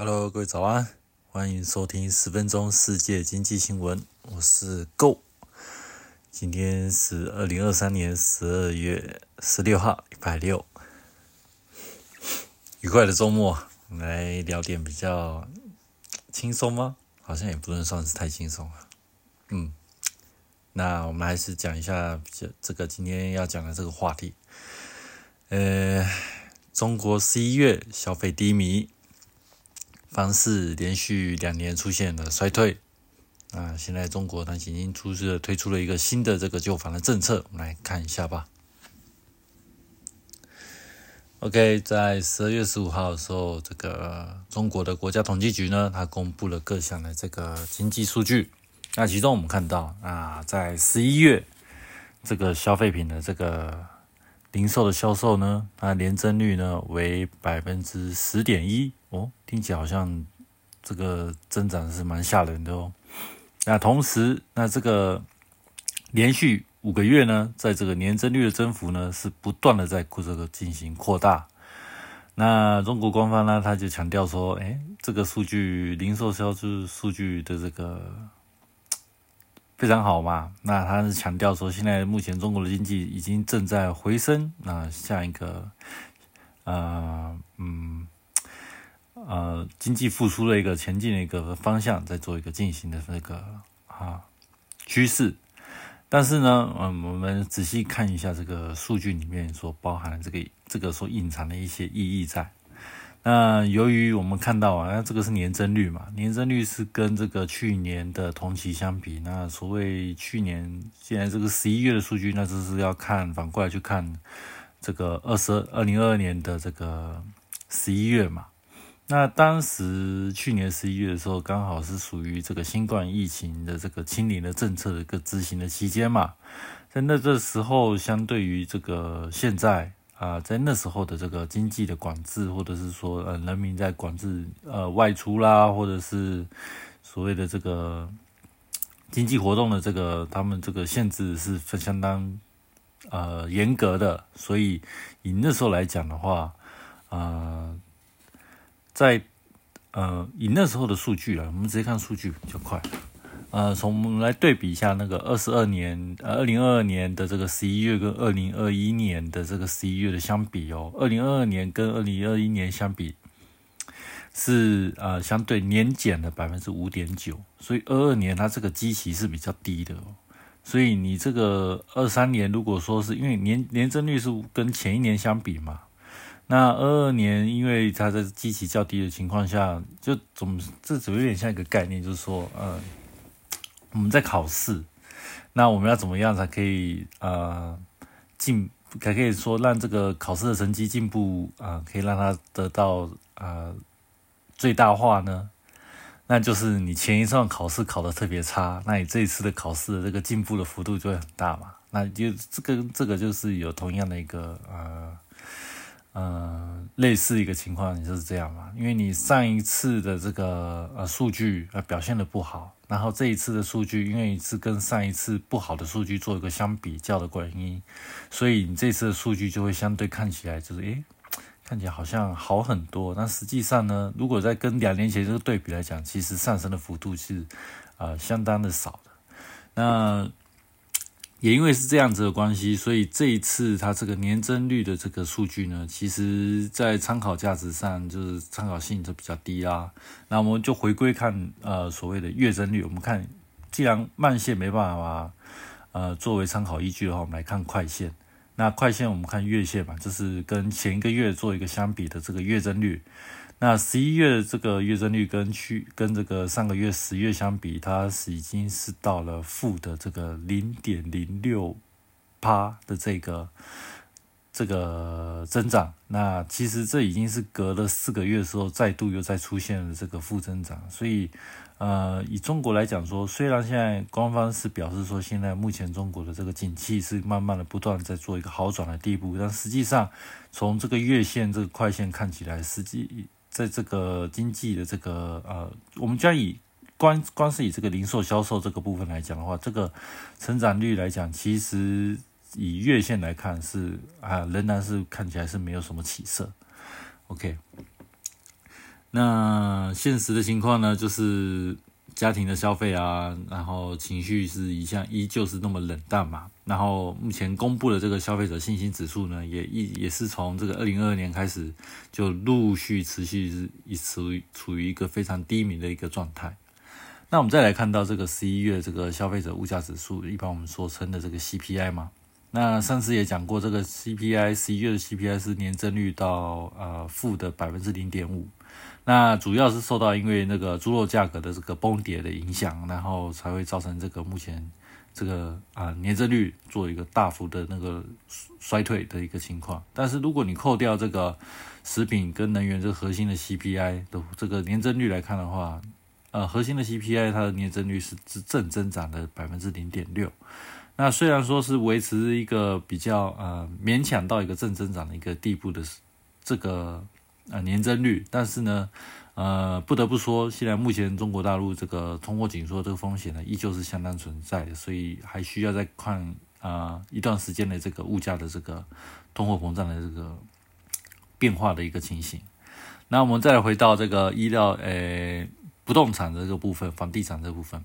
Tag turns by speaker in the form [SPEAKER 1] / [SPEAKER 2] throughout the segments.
[SPEAKER 1] Hello，各位早安，欢迎收听十分钟世界经济新闻，我是 Go。今天是二零二三年十二月十六号，礼拜六，愉快的周末，来聊点比较轻松吗？好像也不能算是太轻松了。嗯，那我们还是讲一下这这个今天要讲的这个话题。呃，中国十一月消费低迷。方式连续两年出现了衰退，啊，现在中国呢已经出示了推出了一个新的这个旧房的政策，我们来看一下吧。OK，在十二月十五号的时候，这个中国的国家统计局呢，它公布了各项的这个经济数据。那其中我们看到啊，在十一月这个消费品的这个零售的销售呢，它年增率呢为百分之十点一哦，听起来好像这个增长是蛮吓人的哦。那同时，那这个连续五个月呢，在这个年增率的增幅呢是不断的在这个进行扩大。那中国官方呢，他就强调说，哎，这个数据零售销售数据的这个。非常好嘛，那他是强调说，现在目前中国的经济已经正在回升，那像一个呃嗯呃经济复苏的一个前进的一个方向，在做一个进行的那个啊趋势。但是呢，嗯，我们仔细看一下这个数据里面所包含的这个这个所隐藏的一些意义在。那由于我们看到啊，那这个是年增率嘛，年增率是跟这个去年的同期相比。那所谓去年现在这个十一月的数据，那就是要看反过来去看这个二十二零二二年的这个十一月嘛。那当时去年十一月的时候，刚好是属于这个新冠疫情的这个清零的政策的一个执行的期间嘛。在那这时候，相对于这个现在。啊，在那时候的这个经济的管制，或者是说呃人民在管制呃外出啦，或者是所谓的这个经济活动的这个他们这个限制是相当呃严格的，所以以那时候来讲的话，啊，在呃以那时候的数据啊，我们直接看数据比较快。呃，从我们来对比一下那个二十二年，呃，二零二二年的这个十一月跟二零二一年的这个十一月的相比哦，二零二二年跟二零二一年相比是呃相对年减了百分之五点九，所以二二年它这个基期是比较低的哦，所以你这个二三年如果说是因为年年增率是跟前一年相比嘛，那二二年因为它在基期较低的情况下，就总这怎么有点像一个概念，就是说，呃。我们在考试，那我们要怎么样才可以呃进，才可以说让这个考试的成绩进步啊，可以让它得到呃最大化呢？那就是你前一段考试考得特别差，那你这一次的考试的这个进步的幅度就会很大嘛？那就这个这个就是有同样的一个呃。呃，类似一个情况就是这样嘛，因为你上一次的这个呃数据呃表现的不好，然后这一次的数据因为是跟上一次不好的数据做一个相比较的原因，所以你这次的数据就会相对看起来就是诶，看起来好像好很多。但实际上呢，如果在跟两年前这个对比来讲，其实上升的幅度是呃相当的少的。那也因为是这样子的关系，所以这一次它这个年增率的这个数据呢，其实在参考价值上就是参考性就比较低啦。那我们就回归看呃所谓的月增率，我们看既然慢线没办法呃作为参考依据的话，我们来看快线。那快线我们看月线嘛，就是跟前一个月做一个相比的这个月增率。那十一月这个月增率跟去跟这个上个月十月相比，它是已经是到了负的这个零点零六趴的这个这个增长。那其实这已经是隔了四个月的时候，再度又再出现了这个负增长。所以，呃，以中国来讲说，虽然现在官方是表示说，现在目前中国的这个景气是慢慢的不断在做一个好转的地步，但实际上从这个月线这个快线看起来，实际在这个经济的这个呃，我们将以光光是以这个零售销售这个部分来讲的话，这个成长率来讲，其实以月线来看是啊，仍然是看起来是没有什么起色。OK，那现实的情况呢，就是家庭的消费啊，然后情绪是一向依旧是那么冷淡嘛。然后目前公布的这个消费者信心指数呢，也一也是从这个二零二二年开始就陆续持续是一处于处于一个非常低迷的一个状态。那我们再来看到这个十一月这个消费者物价指数，一般我们所称的这个 CPI 嘛。那上次也讲过，这个 CPI 十一月的 CPI 是年增率到呃负的百分之零点五。那主要是受到因为那个猪肉价格的这个崩跌的影响，然后才会造成这个目前这个啊年增率做一个大幅的那个衰退的一个情况。但是如果你扣掉这个食品跟能源这个核心的 CPI 的这个年增率来看的话，呃，核心的 CPI 它的年增率是是正增长的百分之零点六。那虽然说是维持一个比较呃勉强到一个正增长的一个地步的这个呃年增率，但是呢，呃不得不说，现在目前中国大陆这个通货紧缩这个风险呢，依旧是相当存在，所以还需要再看啊一段时间的这个物价的这个通货膨胀的这个变化的一个情形。那我们再回到这个医疗诶。不动产的这个部分，房地产这部分，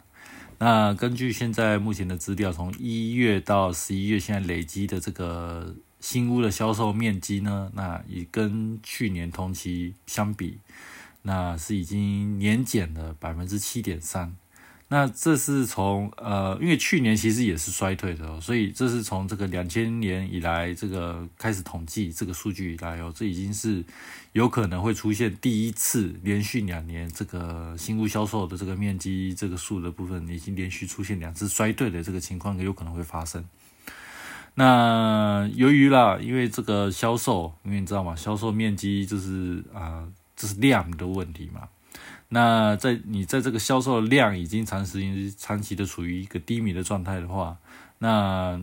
[SPEAKER 1] 那根据现在目前的资料，从一月到十一月，现在累积的这个新屋的销售面积呢，那也跟去年同期相比，那是已经年减了百分之七点三。那这是从呃，因为去年其实也是衰退的哦，所以这是从这个两千年以来这个开始统计这个数据以来哦，这已经是有可能会出现第一次连续两年这个新屋销售的这个面积这个数的部分已经连续出现两次衰退的这个情况有可能会发生。那由于啦，因为这个销售，因为你知道吗？销售面积就是啊，这是量的问题嘛。那在你在这个销售量已经长时间长期的处于一个低迷的状态的话，那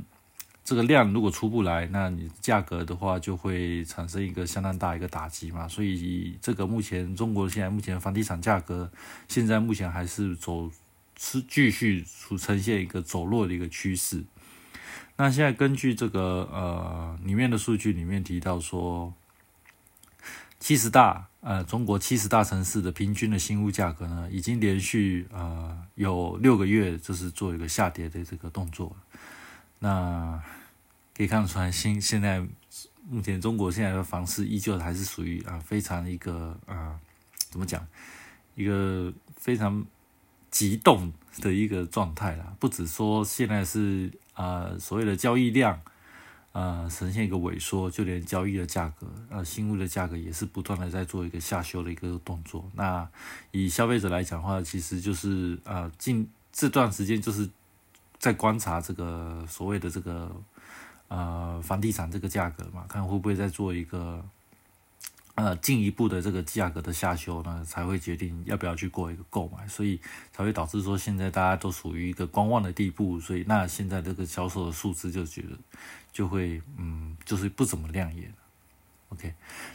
[SPEAKER 1] 这个量如果出不来，那你价格的话就会产生一个相当大一个打击嘛。所以这个目前中国现在目前房地产价格现在目前还是走是继续出呈现一个走弱的一个趋势。那现在根据这个呃里面的数据里面提到说。七十大呃，中国七十大城市的平均的新屋价格呢，已经连续呃有六个月就是做一个下跌的这个动作。那可以看出来，现现在目前中国现在的房市依旧还是属于啊非常一个啊怎么讲，一个非常急动的一个状态啦。不止说现在是啊所谓的交易量。呃，呈现一个萎缩，就连交易的价格，呃，新物的价格也是不断的在做一个下修的一个动作。那以消费者来讲的话，其实就是呃，近这段时间就是在观察这个所谓的这个呃房地产这个价格嘛，看会不会再做一个。呃，进一步的这个价格的下修呢，才会决定要不要去过一个购买，所以才会导致说现在大家都属于一个观望的地步，所以那现在这个销售的数字就觉得就会嗯，就是不怎么亮眼。OK，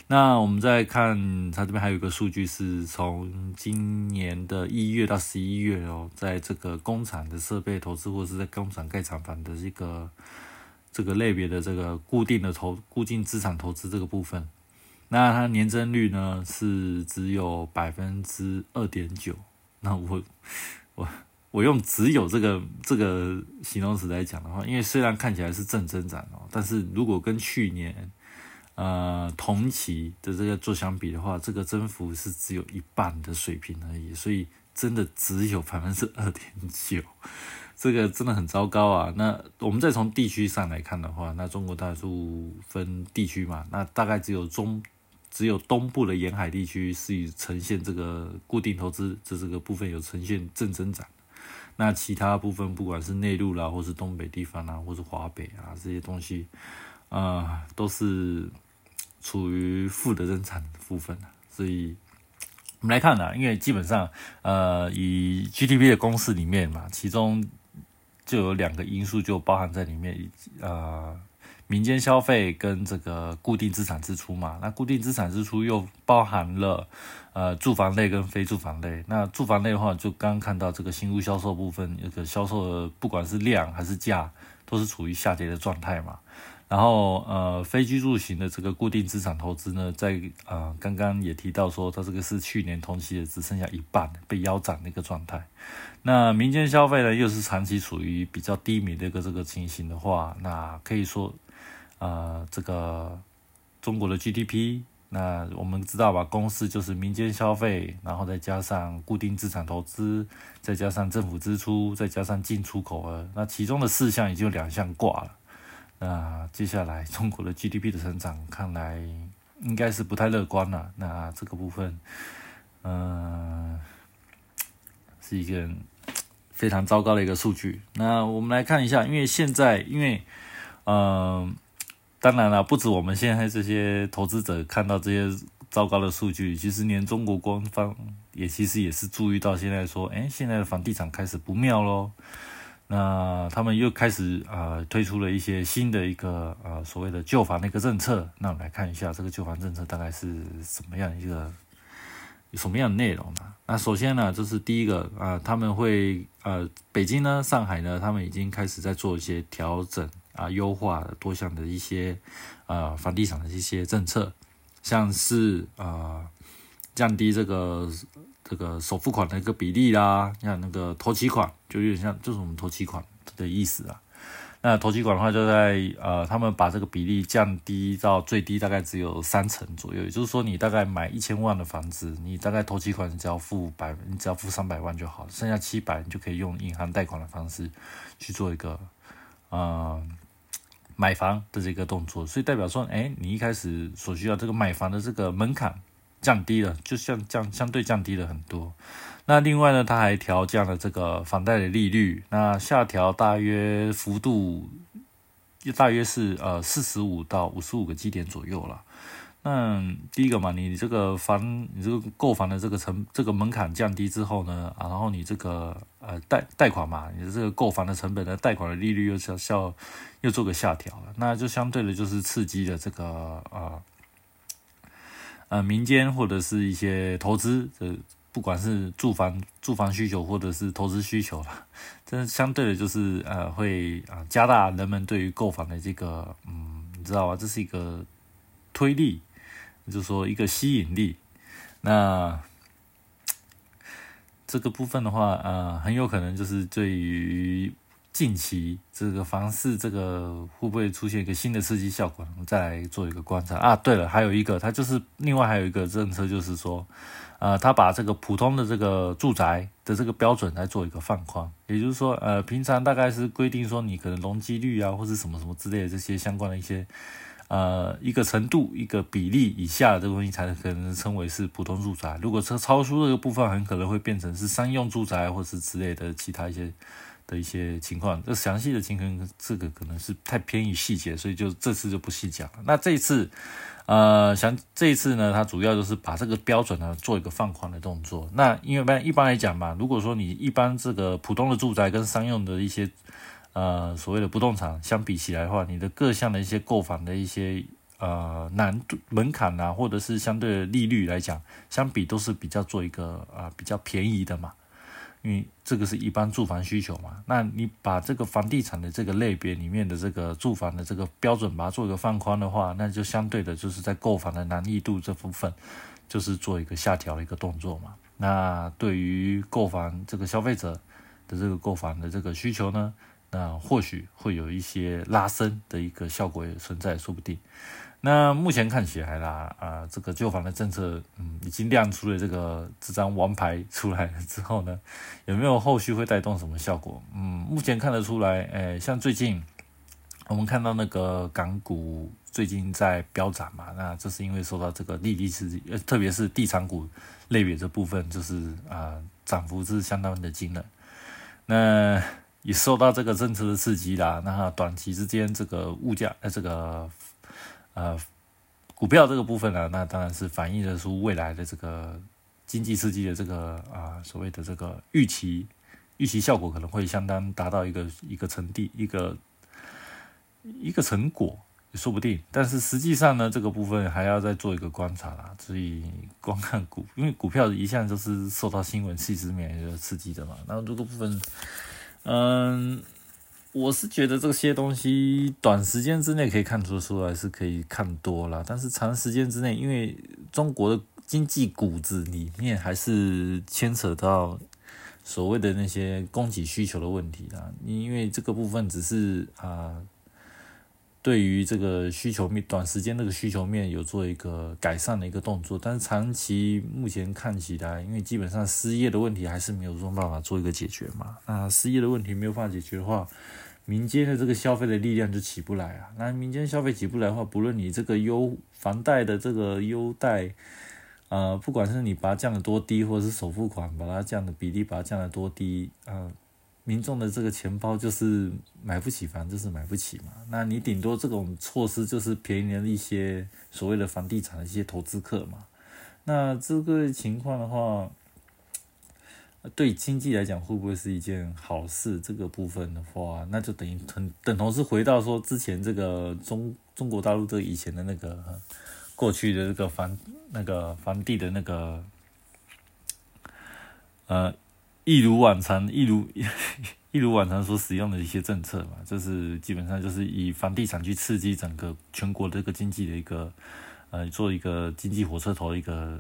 [SPEAKER 1] 那我们再看它这边还有一个数据是从今年的一月到十一月哦，在这个工厂的设备投资或是在工厂盖厂房的这个这个类别的这个固定的投固定资产投资这个部分。那它年增率呢是只有百分之二点九。那我我我用只有这个这个形容词来讲的话，因为虽然看起来是正增长哦，但是如果跟去年呃同期的这个做相比的话，这个增幅是只有一半的水平而已。所以真的只有百分之二点九，这个真的很糟糕啊。那我们再从地区上来看的话，那中国大陆分地区嘛，那大概只有中。只有东部的沿海地区是以呈现这个固定投资这这个部分有呈现正增长，那其他部分不管是内陆啦，或是东北地方啊，或是华北啊这些东西，呃，都是处于负的增产部分所以我们来看呢，因为基本上呃，以 GDP 的公式里面嘛，其中就有两个因素就包含在里面，呃。民间消费跟这个固定资产支出嘛，那固定资产支出又包含了呃住房类跟非住房类。那住房类的话，就刚刚看到这个新屋销售部分，这个销售不管是量还是价，都是处于下跌的状态嘛。然后呃非居住型的这个固定资产投资呢，在呃刚刚也提到说，它这个是去年同期的只剩下一半被腰斩的一个状态。那民间消费呢，又是长期处于比较低迷的一个这个情形的话，那可以说。呃，这个中国的 GDP，那我们知道吧？公司就是民间消费，然后再加上固定资产投资，再加上政府支出，再加上进出口额，那其中的四项已经有两项挂了。那接下来中国的 GDP 的成长，看来应该是不太乐观了。那这个部分，嗯，是一个非常糟糕的一个数据。那我们来看一下，因为现在，因为，嗯。当然了，不止我们现在这些投资者看到这些糟糕的数据，其实连中国官方也其实也是注意到现在说，哎，现在的房地产开始不妙喽。那他们又开始啊推出了一些新的一个呃所谓的旧房的一个政策。那我们来看一下这个旧房政策大概是什么样一个什么样的内容呢？那首先呢，就是第一个啊，他们会呃北京呢、上海呢，他们已经开始在做一些调整。啊，优化多项的一些呃房地产的一些政策，像是啊降低这个这个首付款的一个比例啦，像那个头期款就有点像就是我们头期款的意思啊。那头期款的话就在呃他们把这个比例降低到最低大概只有三成左右，也就是说你大概买一千万的房子，你大概头期款只要付百，你只要付三百万就好，剩下七百你就可以用银行贷款的方式去做一个嗯。买房的这个动作，所以代表说，哎，你一开始所需要这个买房的这个门槛降低了，就像降相对降低了很多。那另外呢，它还调降了这个房贷的利率，那下调大约幅度，大约是呃四十五到五十五个基点左右了。那第一个嘛，你这个房，你这个购房的这个成这个门槛降低之后呢，啊，然后你这个呃贷贷款嘛，你的这个购房的成本的贷款的利率又是要又做个下调了，那就相对的就是刺激了这个呃呃民间或者是一些投资的，不管是住房住房需求或者是投资需求了，这相对的就是呃会啊加大人们对于购房的这个嗯，你知道吧？这是一个推力。就是说一个吸引力，那这个部分的话，呃，很有可能就是对于近期这个房市这个会不会出现一个新的刺激效果，我们再来做一个观察啊。对了，还有一个，它就是另外还有一个政策，就是说，呃，他把这个普通的这个住宅的这个标准来做一个放宽，也就是说，呃，平常大概是规定说你可能容积率啊，或者什么什么之类的这些相关的一些。呃，一个程度、一个比例以下的这个东西才可能称为是普通住宅。如果超超出这个部分，很可能会变成是商用住宅或是之类的其他一些的一些情况。这详细的情况，这个可能是太偏于细节，所以就这次就不细讲了。那这一次，呃，想这一次呢，它主要就是把这个标准呢做一个放宽的动作。那因为般一般来讲嘛，如果说你一般这个普通的住宅跟商用的一些。呃，所谓的不动产相比起来的话，你的各项的一些购房的一些呃难度门槛啊，或者是相对的利率来讲，相比都是比较做一个啊比较便宜的嘛。因为这个是一般住房需求嘛，那你把这个房地产的这个类别里面的这个住房的这个标准把它做一个放宽的话，那就相对的就是在购房的难易度这部分，就是做一个下调的一个动作嘛。那对于购房这个消费者的这个购房的这个需求呢？那或许会有一些拉升的一个效果也存在，说不定。那目前看起来啦，啊，这个旧房的政策，嗯，已经亮出了这个这张王牌出来了之后呢，有没有后续会带动什么效果？嗯，目前看得出来，诶，像最近我们看到那个港股最近在飙涨嘛，那这是因为受到这个利率是，呃，特别是地产股类别这部分，就是啊，涨幅是相当的惊人。那也受到这个政策的刺激啦。那短期之间这个物价呃这个呃股票这个部分呢，那当然是反映的出未来的这个经济刺激的这个啊所谓的这个预期预期效果可能会相当达到一个一个成地一个一个成果。说不定，但是实际上呢，这个部分还要再做一个观察啦。所以光看股，因为股票一向都是受到新闻、细枝面的刺激的嘛。那这个部分，嗯，我是觉得这些东西短时间之内可以看出出来是可以看多了，但是长时间之内，因为中国的经济骨子里面还是牵扯到所谓的那些供给需求的问题啊。因为这个部分只是啊。对于这个需求面，短时间那个需求面有做一个改善的一个动作，但是长期目前看起来，因为基本上失业的问题还是没有说办法做一个解决嘛。那失业的问题没有办法解决的话，民间的这个消费的力量就起不来啊。那民间消费起不来的话，不论你这个优房贷的这个优贷，呃，不管是你把它降得多低，或者是首付款把它降的比例把它降得多低，啊。民众的这个钱包就是买不起房，就是买不起嘛。那你顶多这种措施就是便宜了一些所谓的房地产的一些投资客嘛。那这个情况的话，对经济来讲会不会是一件好事？这个部分的话，那就等于等等同是回到说之前这个中中国大陆这以前的那个过去的这个房那个房地的那个呃。一如往常，一如 一如往常所使用的一些政策嘛，就是基本上就是以房地产去刺激整个全国这个经济的一个，呃，做一个经济火车头一个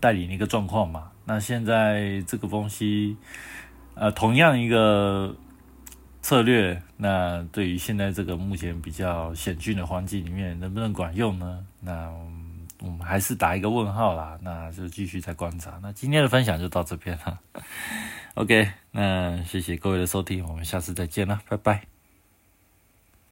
[SPEAKER 1] 带领的一个状况嘛。那现在这个东西，呃，同样一个策略，那对于现在这个目前比较险峻的环境里面，能不能管用呢？那。我们还是打一个问号啦，那就继续再观察。那今天的分享就到这边了，OK，那谢谢各位的收听，我们下次再见了，拜拜。